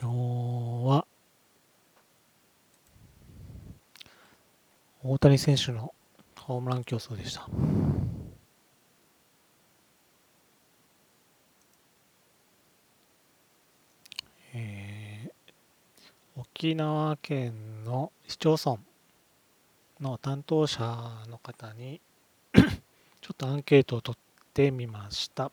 今日は大谷選手のホームラン競争でした。えー、沖縄県の市町村の担当者の方に ちょっとアンケートを取ってみました。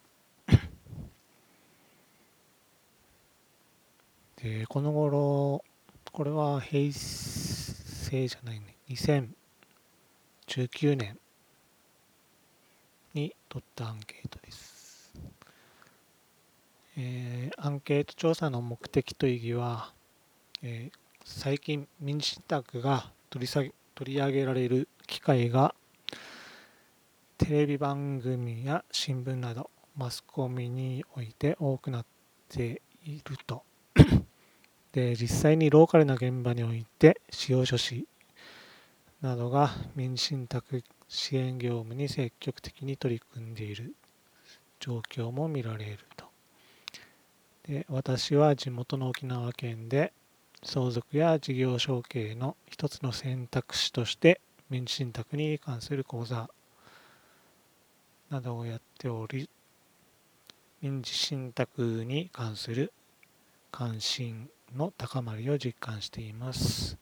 で、この頃、これは平成じゃないね、2019年に取ったアンケートです。えー、アンケート調査の目的と意義は、えー、最近民事信託が取り下げ取り上げられる機会がテレビ番組や新聞などマスコミにおいて多くなっているとで実際にローカルな現場において使用書士などが民信託支援業務に積極的に取り組んでいる状況も見られると。で私は地元の沖縄県で相続や事業承継の一つの選択肢として民事信託に関する講座などをやっており民事信託に関する関心の高まりを実感しています。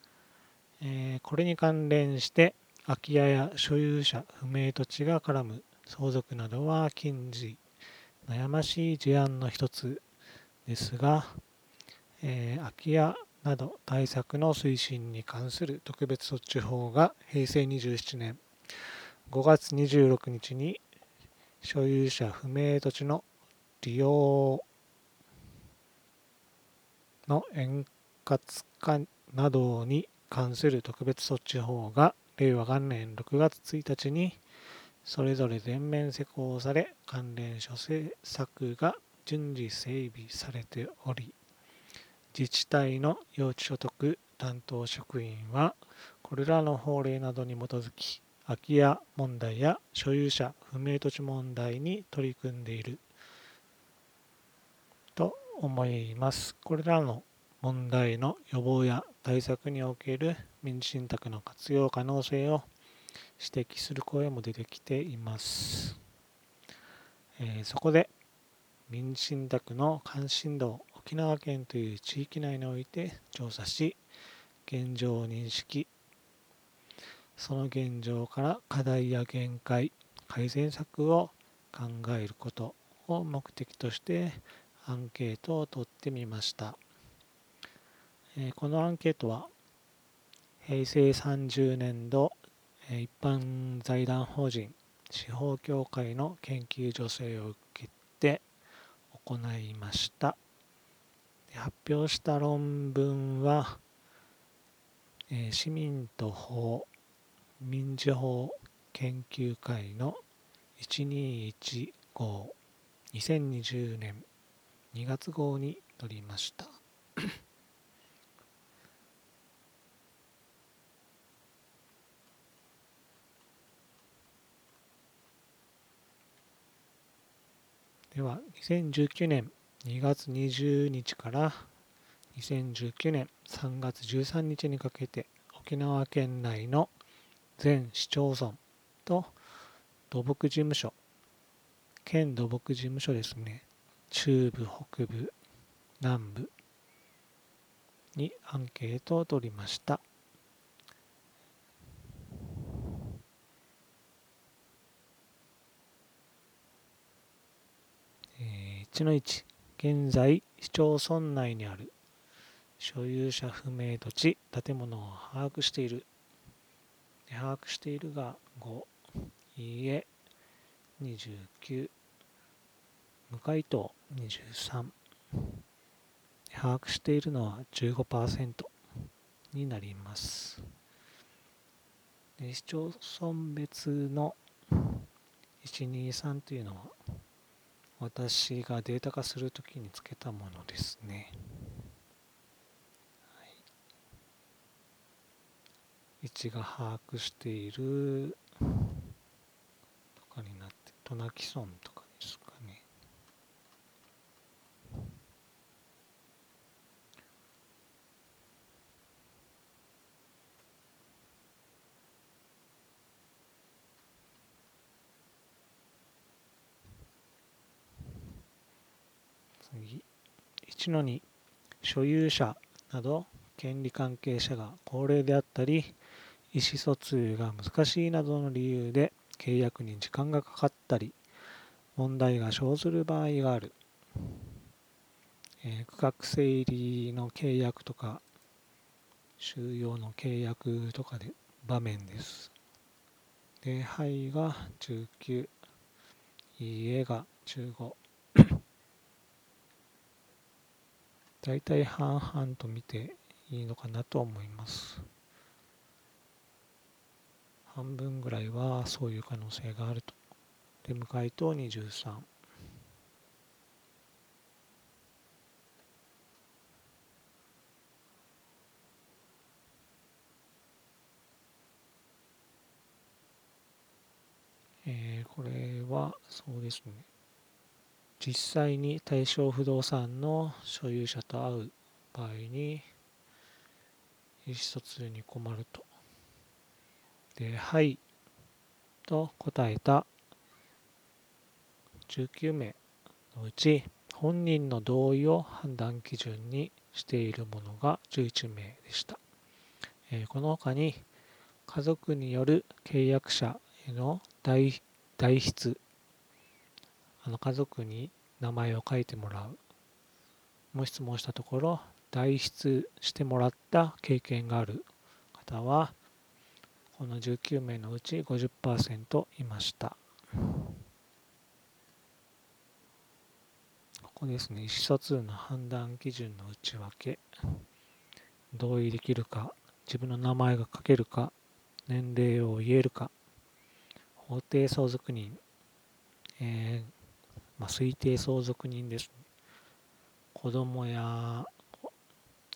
え、これに関連して空き家や所有者不明土地が絡む相続などは近似悩ましい事案の一つですが、えー、空き家など対策の推進に関する特別措置法が平成27年5月26日に所有者不明土地の利用の円滑化などに関する特別措置法が令和元年6月1日にそれぞれ全面施行され関連諸政策が順次整備されており自治体の用地所得担当職員はこれらの法令などに基づき空き家問題や所有者不明土地問題に取り組んでいる。思います。これらの問題の予防や対策における民事信託の活用可能性を指摘する声も出てきています。えー、そこで民事信託の関心度を沖縄県という地域内において調査し現状を認識その現状から課題や限界改善策を考えることを目的としてアンケートを取ってみました、えこのアンケートは平成30年度一般財団法人司法協会の研究助成を受けて行いました。発表した論文は、え市民と法民事法研究会の121号2020年2月号に取りました。では2019年2月20日から2019年3月13日にかけて沖縄県内の全市町村と土木事務所県土木事務所ですね。中部、北部、南部にアンケートを取りました。1の1、現在市町村内にある所有者不明土地、建物を把握している。把握しているが5、いいえ29、無回答23把握しているのは15%になります。市町村別の123というのは私がデータ化するときにつけたものですね、はい、1が把握しているとかになって渡名喜村と。か1の2所有者など権利関係者が高齢であったり意思疎通が難しいなどの理由で契約に時間がかかったり問題が生ずる場合がある、えー、区画整理の契約とか収容の契約とかで場面です。礼拝が19いいえが15大体半々と見ていいのかなと思います。半分ぐらいはそういう可能性があると。で向かいと23えー、これはそうですね。実際に対象不動産の所有者と会う場合に意思疎通に困ると。で、はいと答えた19名のうち本人の同意を判断基準にしているものが11名でした。えー、この他に家族による契約者への代筆あの家族に名前を書いてもらう。もう質問したところ代筆してもらった経験がある方はこの19名のうち50%いました。ここですね。意思疎通の判断基準の内訳。同意できるか自分の名前が書けるか年齢を言えるか法定相続人、えーまあ、推定相続人です、ね、子供や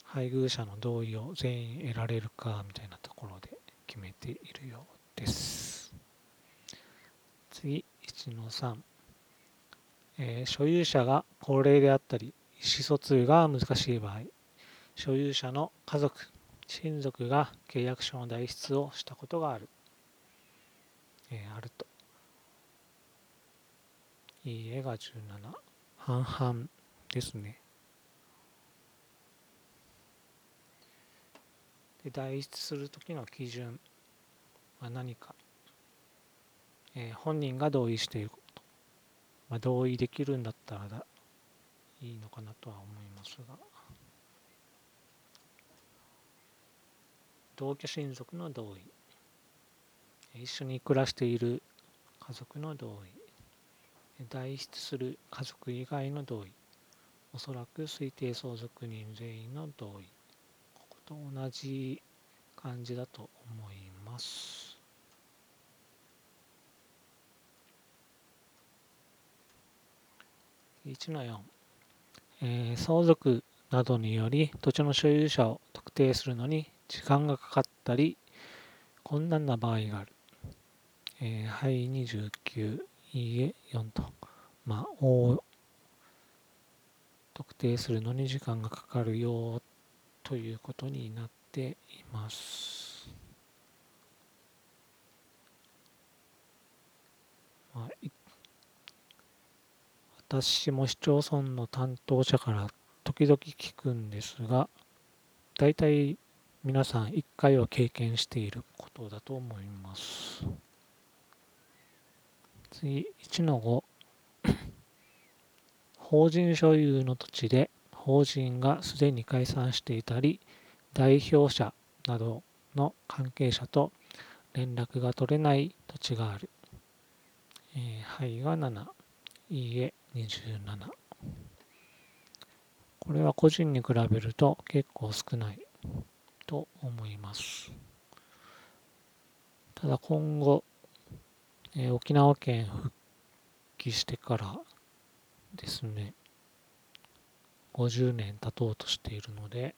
配偶者の同意を全員得られるかみたいなところで決めているようです。次1の3、えー、所有者が高齢であったり意思疎通が難しい場合所有者の家族親族が契約書の代筆をしたことがある、えー、あると。いいえが17半々ですね。で代筆する時の基準。は何か、えー、本人が同意していること、まあ、同意できるんだったらだ。いいのかなとは思いますが。同居親族の同意。一緒に暮らしている家族の同意。代筆する家族以外の同意。おそらく推定相続人全員の同意。ここと同じ感じだと思います。1の4、えー、相続などにより土地の所有者を特定するのに時間がかかったり困難な場合がある、えー、はい29いいえ4と、まあ、を特定するのに時間がかかるよということになっています。まあ、私も市町村の担当者から時々聞くんですが、大体皆さん1回は経験していることだと思います。次、1の5。法人所有の土地で法人がすでに解散していたり、代表者などの関係者と連絡が取れない土地がある。えー、はいが7、いいえ27。これは個人に比べると結構少ないと思います。ただ今後、えー、沖縄県復帰してからですね、50年経とうとしているので、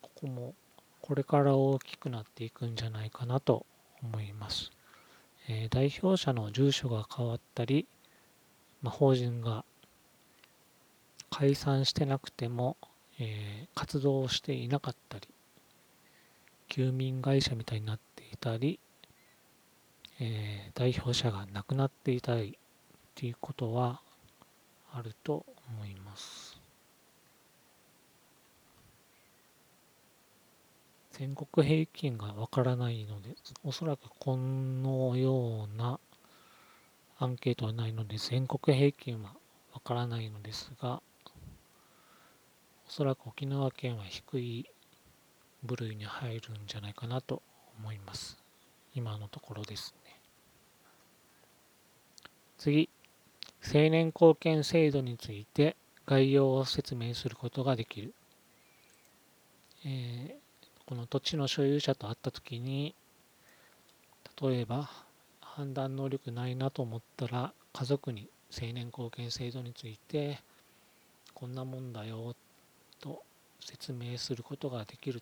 ここもこれから大きくなっていくんじゃないかなと思います。えー、代表者の住所が変わったり、まあ、法人が解散してなくても、えー、活動をしていなかったり、休眠会社みたいになっていたり、えー、代表者が亡くなっていたりっていうことはあると思います。全国平均がわからないのでおそらくこのようなアンケートはないので全国平均はわからないのですがおそらく沖縄県は低い部類に入るんじゃないかなと思います。今のところです。次青年貢献制度について概要を説明することができる、えー、この土地の所有者と会った時に例えば判断能力ないなと思ったら家族に青年貢献制度についてこんなもんだよと説明することができる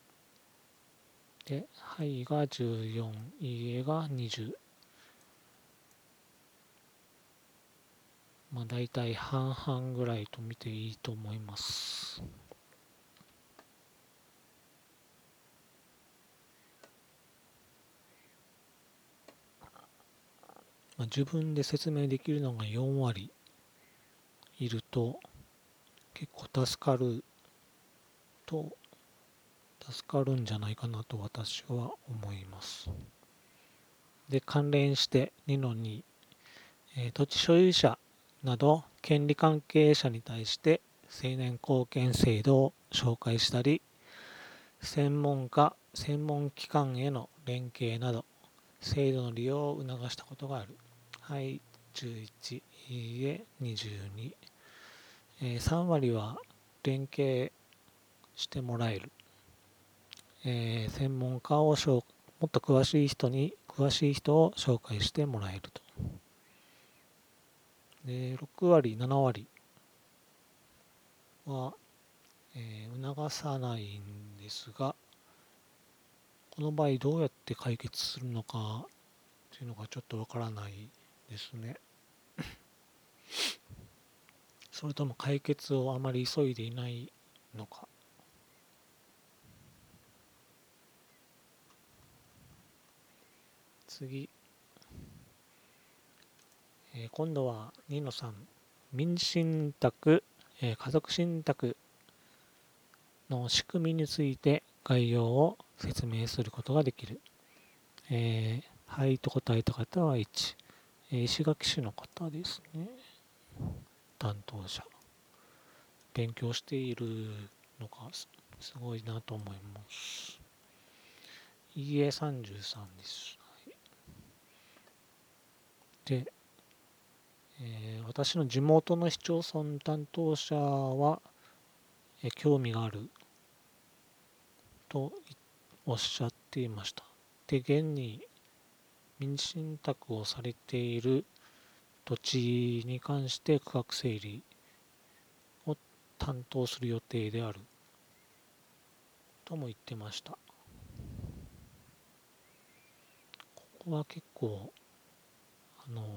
で、はいが14、いいえが20。まあ大体半々ぐらいと見ていいと思います。まあ、自分で説明できるのが4割いると結構助かると助かるんじゃないかなと私は思います。で、関連して2の2、えー、土地所有者など権利関係者に対して青年貢献制度を紹介したり、専門家、専門機関への連携など、制度の利用を促したことがある。はい、11、いいえ、22。えー、3割は連携してもらえる。えー、専門家をもっと詳しい人に詳しい人を紹介してもらえると。で6割7割は、えー、促さないんですがこの場合どうやって解決するのかっていうのがちょっとわからないですね。それとも解決をあまり急いでいないのか。次、えー、今度は2の3民信託、えー、家族信託の仕組みについて概要を説明することができる、えー、はいと答えた方は1、えー、石垣市の方ですね。担当者。勉強しているのがすごいなと思います。いいえ33です。はい。で、えー、私の地元の市町村担当者は、えー、興味があるとおっしゃっていました。で、現に民信託をされている土地に関して区画整理を担当する予定であるとも言ってました。ここは結構あの区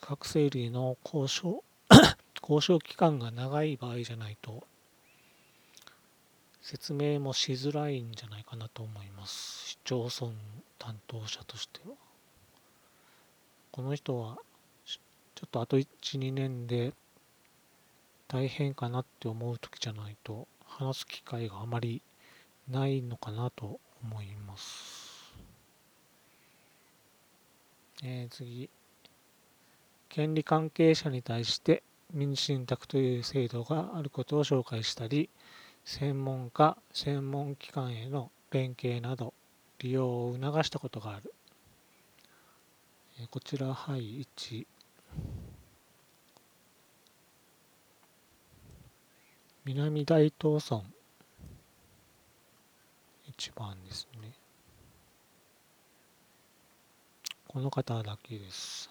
画整理の交渉 交渉期間が長い場合じゃないと説明もしづらいんじゃないかなと思います市町村担当者としてはこの人はちょっとあと12年で大変かなって思う時じゃないと話す機会があまりないのかなと思います。えー、次。権利関係者に対して民事信託という制度があることを紹介したり、専門家、専門機関への連携など利用を促したことがある。こちら、はい、1。南大東村。1番ですね。この方だけです。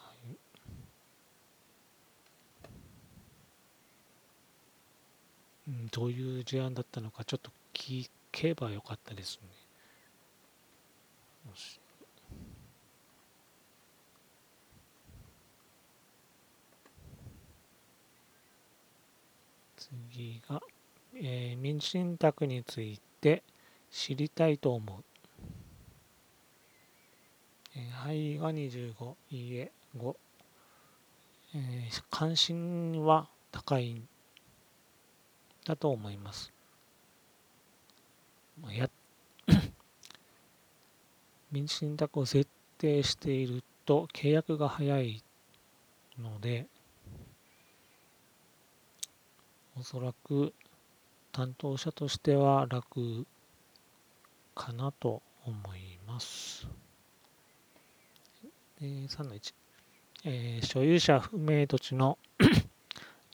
どういう事案だったのかちょっと聞けばよかったですね。次が、えー、民信託について知りたいと思う。えー、はいが25、いいえ5。えー、関心は高いだと思います。や民事信託を設定していると契約が早いのでおそらく担当者としては楽かなと思います。で3の1、えー、所有者不明土地の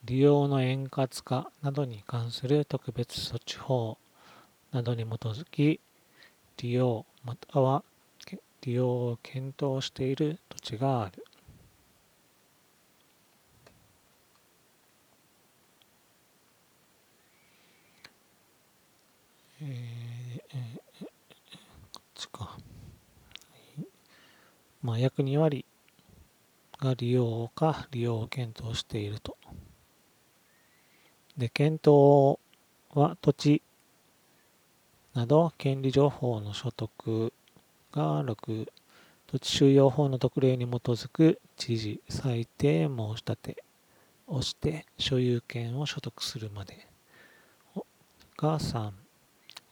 利用の円滑化などに関する特別措置法などに基づき利用または利用を検討している土地がある。えー、えー、こっちか。まあ、約2割が利用か利用を検討していると。で、検討は土地など権利情報の所得が6土地収容法の特例に基づく知事裁定申し立てをして所有権を所得するまで。が3、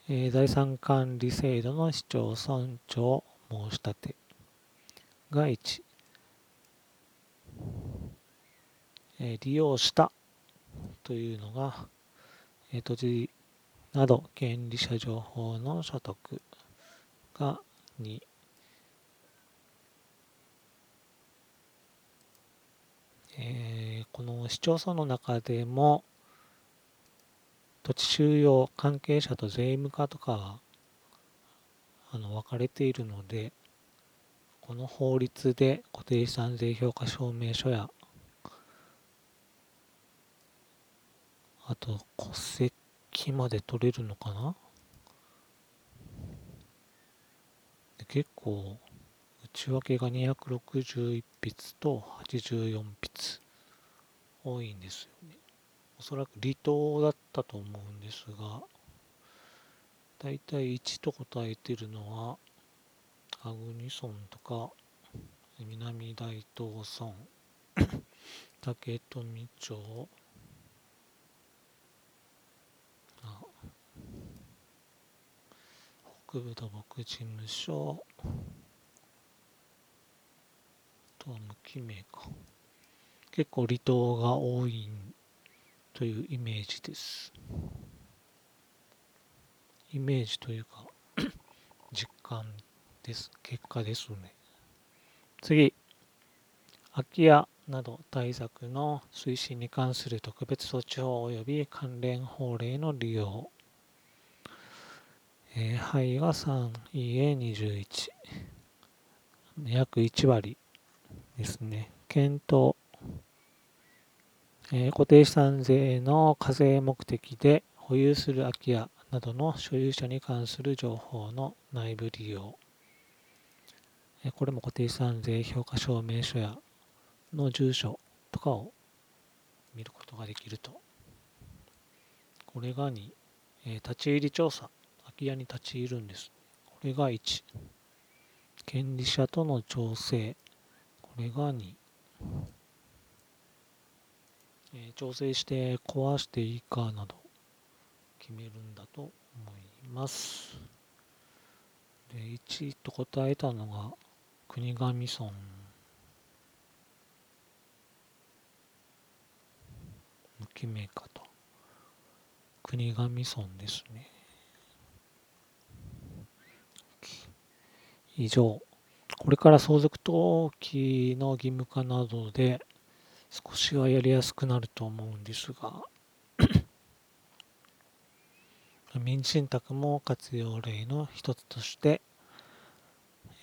えー、財産管理制度の市町村長申し立て。が1、えー、利用した。というのが、えー、土地など権利者情報の所得が2、えー、この市町村の中でも土地収容関係者と税務課とかあの分かれているのでこの法律で固定資産税評価証明書やあと戸籍まで取れるのかな？結構内訳が261筆と84筆。多いんですよね。おそらく離島だったと思うんですが、だいたい1と答えてるのは、アグニ村とか、南大東村、竹富町、北部土木事務所、とは無記名か。結構離島が多いというイメージです。イメージというか 実感です。結果ですね。次。空き家など対策の推進に関する特別措置法及び関連法令の利用。えー、肺が3、EA21。約1割。ですね。検討、えー、固定資産税の課税目的で保有する空き家などの所有者に関する情報の内部利用。えー、これも固定資産税評価証明書やの住所とかを見ることができると。これが2、えー、立ち入り調査。空き家に立ち入るんです。これが1、権利者との調整。これが2、え、調整して壊していいかなど決めるんだと思います。で、1と答えたのが国頭村。無記名かと。国頭村ですね。以上。これから相続登記の義務化などで少しはやりやすくなると思うんですが 民事信託も活用例の一つとして、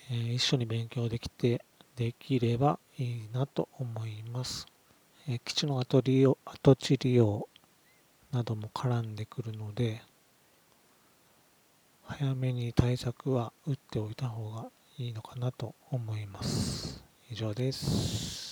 えー、一緒に勉強できてできればいいなと思います。えー、基地の跡利用跡地利用なども絡んでくるので早めに対策は打っておいた方がいいのかなと思います。以上です。